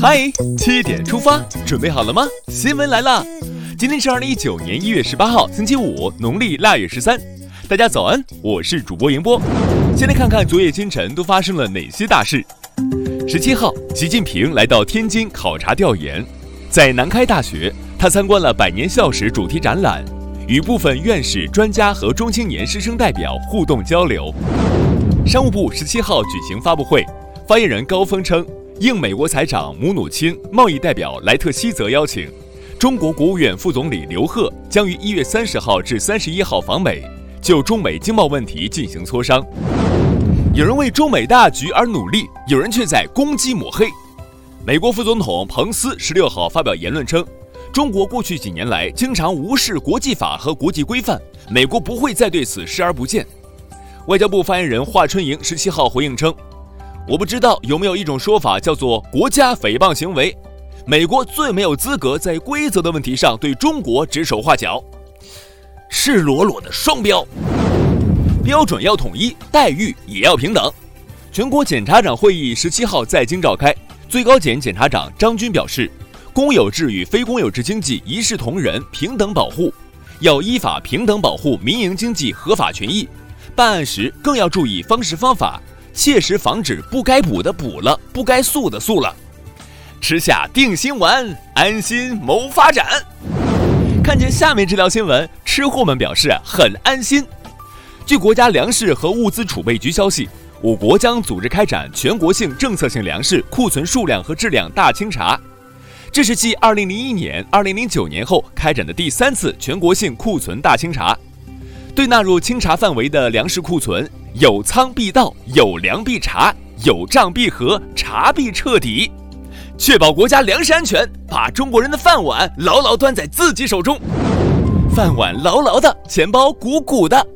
嗨，七点出发，准备好了吗？新闻来了，今天是二零一九年一月十八号，星期五，农历腊月十三。大家早安，我是主播迎波。先来看看昨夜今晨都发生了哪些大事。十七号，习近平来到天津考察调研，在南开大学，他参观了百年校史主题展览，与部分院士、专家和中青年师生代表互动交流。商务部十七号举行发布会，发言人高峰称，应美国财长姆努钦、贸易代表莱特希泽邀请，中国国务院副总理刘鹤将于一月三十号至三十一号访美，就中美经贸问题进行磋商。有人为中美大局而努力，有人却在攻击抹黑。美国副总统彭斯十六号发表言论称，中国过去几年来经常无视国际法和国际规范，美国不会再对此视而不见。外交部发言人华春莹十七号回应称：“我不知道有没有一种说法叫做国家诽谤行为，美国最没有资格在规则的问题上对中国指手画脚，赤裸裸的双标。标准要统一，待遇也要平等。”全国检察长会议十七号在京召开，最高检检察长张军表示：“公有制与非公有制经济一视同仁，平等保护，要依法平等保护民营经济合法权益。”办案时更要注意方式方法，切实防止不该补的补了，不该素的素了。吃下定心丸，安心谋发展。看见下面这条新闻，吃货们表示很安心。据国家粮食和物资储备局消息，我国将组织开展全国性政策性粮食库存数量和质量大清查，这是继2001年、2009年后开展的第三次全国性库存大清查。对纳入清查范围的粮食库存，有仓必到，有粮必查，有账必核，查必彻底，确保国家粮食安全，把中国人的饭碗牢牢端在自己手中。饭碗牢牢的，钱包鼓鼓的。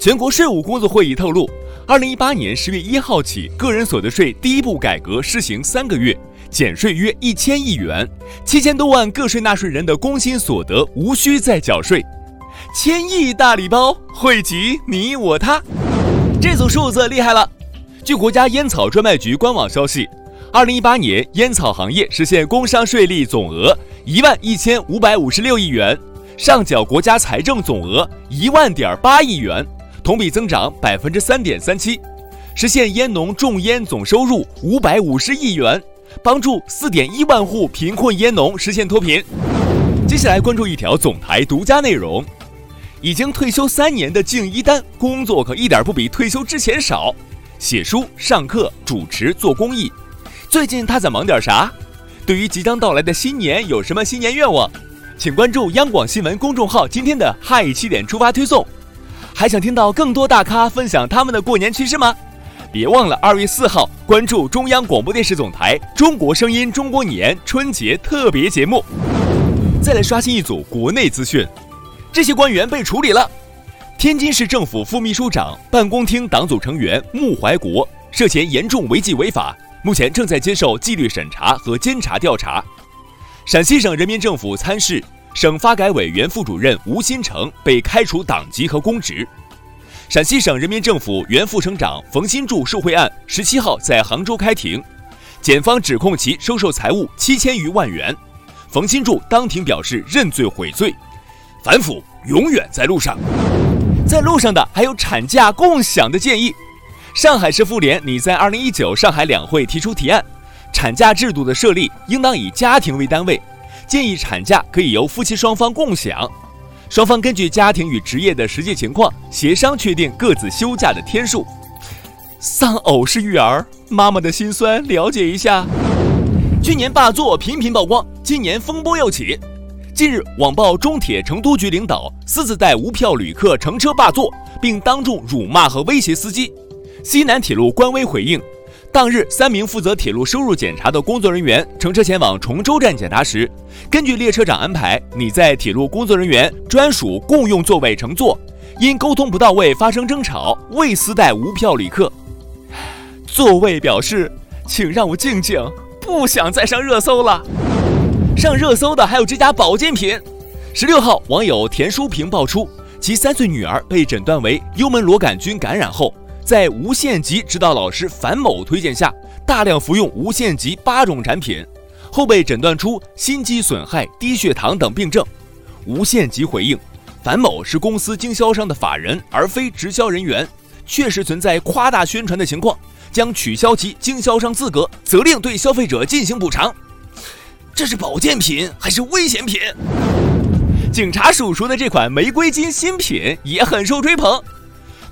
全国税务工作会议透露，二零一八年十月一号起，个人所得税第一步改革施行三个月，减税约一千亿元，七千多万个税纳税人的工薪所得无需再缴税。千亿大礼包惠及你我他，这组数字厉害了。据国家烟草专卖局官网消息，二零一八年烟草行业实现工商税利总额一万一千五百五十六亿元，上缴国家财政总额一万点八亿元，同比增长百分之三点三七，实现烟农种烟总收入五百五十亿元，帮助四点一万户贫困烟农实现脱贫。接下来关注一条总台独家内容。已经退休三年的敬一丹，工作可一点不比退休之前少，写书、上课、主持、做公益。最近他在忙点啥？对于即将到来的新年，有什么新年愿望？请关注央广新闻公众号今天的“嗨七点出发”推送。还想听到更多大咖分享他们的过年趣事吗？别忘了二月四号关注中央广播电视总台《中国声音中国年》春节特别节目。再来刷新一组国内资讯。这些官员被处理了。天津市政府副秘书长、办公厅党组成员穆怀国涉嫌严重违纪违法，目前正在接受纪律审查和监察调查。陕西省人民政府参事、省发改委原副主任吴新成被开除党籍和公职。陕西省人民政府原副省长冯新柱受贿案十七号在杭州开庭，检方指控其收受财物七千余万元。冯新柱当庭表示认罪悔罪。反腐永远在路上，在路上的还有产假共享的建议。上海市妇联拟在二零一九上海两会提出提案，产假制度的设立应当以家庭为单位，建议产假可以由夫妻双方共享，双方根据家庭与职业的实际情况协商确定各自休假的天数。丧偶式育儿，妈妈的辛酸了解一下。去年霸座频频曝光，今年风波又起。近日，网曝中铁成都局领导私自带无票旅客乘车霸座，并当众辱骂和威胁司机。西南铁路官微回应，当日三名负责铁路收入检查的工作人员乘车前往崇州站检查时，根据列车长安排，你在铁路工作人员专属共用座位乘坐，因沟通不到位发生争吵，未私带无票旅客。座位表示，请让我静静，不想再上热搜了。上热搜的还有这家保健品。十六号，网友田淑萍爆出，其三岁女儿被诊断为幽门螺杆菌感染后，在无限极指导老师樊某推荐下，大量服用无限极八种产品，后被诊断出心肌损害、低血糖等病症。无限极回应，樊某是公司经销商的法人，而非直销人员，确实存在夸大宣传的情况，将取消其经销商资格，责令对消费者进行补偿。这是保健品还是危险品？警察叔叔的这款玫瑰金新品也很受追捧。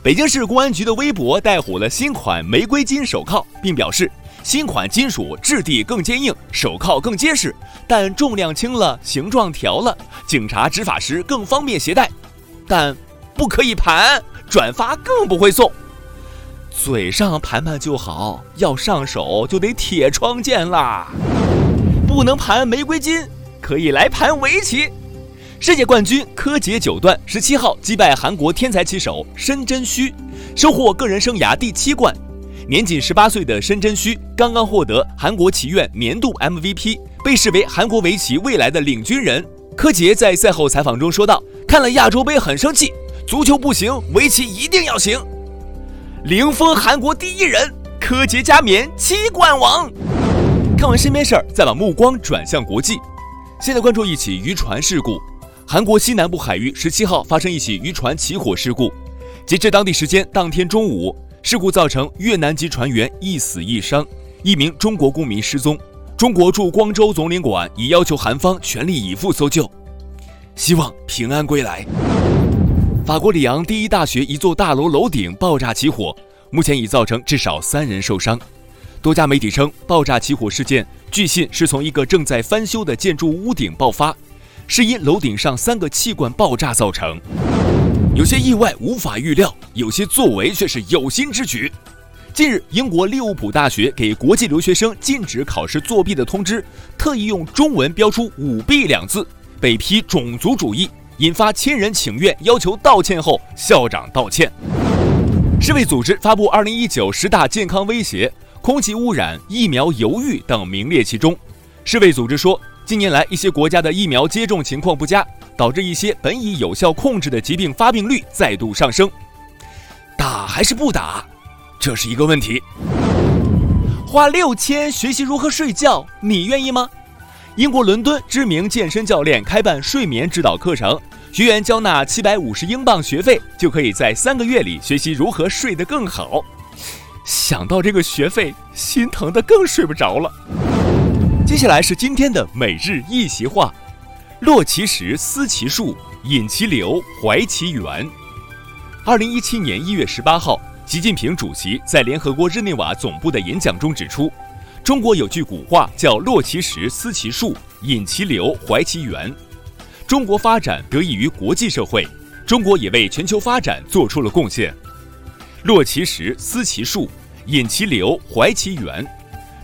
北京市公安局的微博带火了新款玫瑰金手铐，并表示新款金属质地更坚硬，手铐更结实，但重量轻了，形状调了，警察执法时更方便携带。但不可以盘，转发更不会送。嘴上盘盘就好，要上手就得铁窗剑啦。不能盘玫瑰金，可以来盘围棋。世界冠军柯洁九段十七号击败韩国天才棋手申真虚，收获个人生涯第七冠。年仅十八岁的申真虚刚刚获得韩国棋院年度 MVP，被视为韩国围棋未来的领军人。柯洁在赛后采访中说道：“看了亚洲杯很生气，足球不行，围棋一定要行。”零封韩国第一人，柯洁加冕七冠王。看完身边事儿，再把目光转向国际。现在关注一起渔船事故。韩国西南部海域十七号发生一起渔船起火事故。截至当地时间当天中午，事故造成越南籍船员一死一伤，一名中国公民失踪。中国驻光州总领馆已要求韩方全力以赴搜救，希望平安归来。法国里昂第一大学一座大楼楼顶爆炸起火，目前已造成至少三人受伤。多家媒体称，爆炸起火事件据信是从一个正在翻修的建筑屋顶爆发，是因楼顶上三个气罐爆炸造成。有些意外无法预料，有些作为却是有心之举。近日，英国利物浦大学给国际留学生禁止考试作弊的通知，特意用中文标出“舞弊”两字，被批种族主义，引发千人请愿，要求道歉后，校长道歉。世卫组织发布二零一九十大健康威胁。空气污染、疫苗犹豫等名列其中。世卫组织说，近年来一些国家的疫苗接种情况不佳，导致一些本已有效控制的疾病发病率再度上升。打还是不打，这是一个问题。花六千学习如何睡觉，你愿意吗？英国伦敦知名健身教练开办睡眠指导课程，学员交纳七百五十英镑学费，就可以在三个月里学习如何睡得更好。想到这个学费，心疼的更睡不着了。接下来是今天的每日一席话：落其实，思其树，饮其流，怀其源。二零一七年一月十八号，习近平主席在联合国日内瓦总部的演讲中指出，中国有句古话叫“落其实，思其树，饮其流，怀其源”。中国发展得益于国际社会，中国也为全球发展做出了贡献。落其实，思其树，饮其流，怀其源，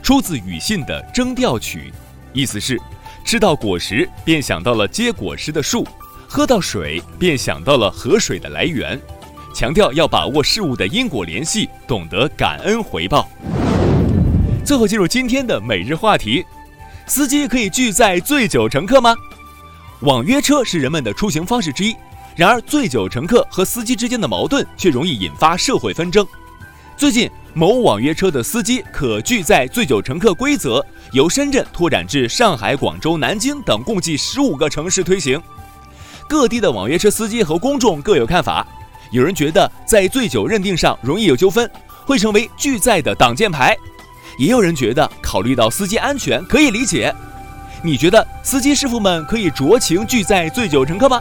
出自庾信的《征调曲》，意思是：吃到果实便想到了结果实的树，喝到水便想到了河水的来源，强调要把握事物的因果联系，懂得感恩回报。最后进入今天的每日话题：司机可以拒载醉酒乘客吗？网约车是人们的出行方式之一。然而，醉酒乘客和司机之间的矛盾却容易引发社会纷争。最近，某网约车的司机可拒载醉酒乘客规则由深圳拓展至上海、广州、南京等共计十五个城市推行。各地的网约车司机和公众各有看法。有人觉得在醉酒认定上容易有纠纷，会成为拒载的挡箭牌；也有人觉得考虑到司机安全可以理解。你觉得司机师傅们可以酌情拒载醉酒乘客吗？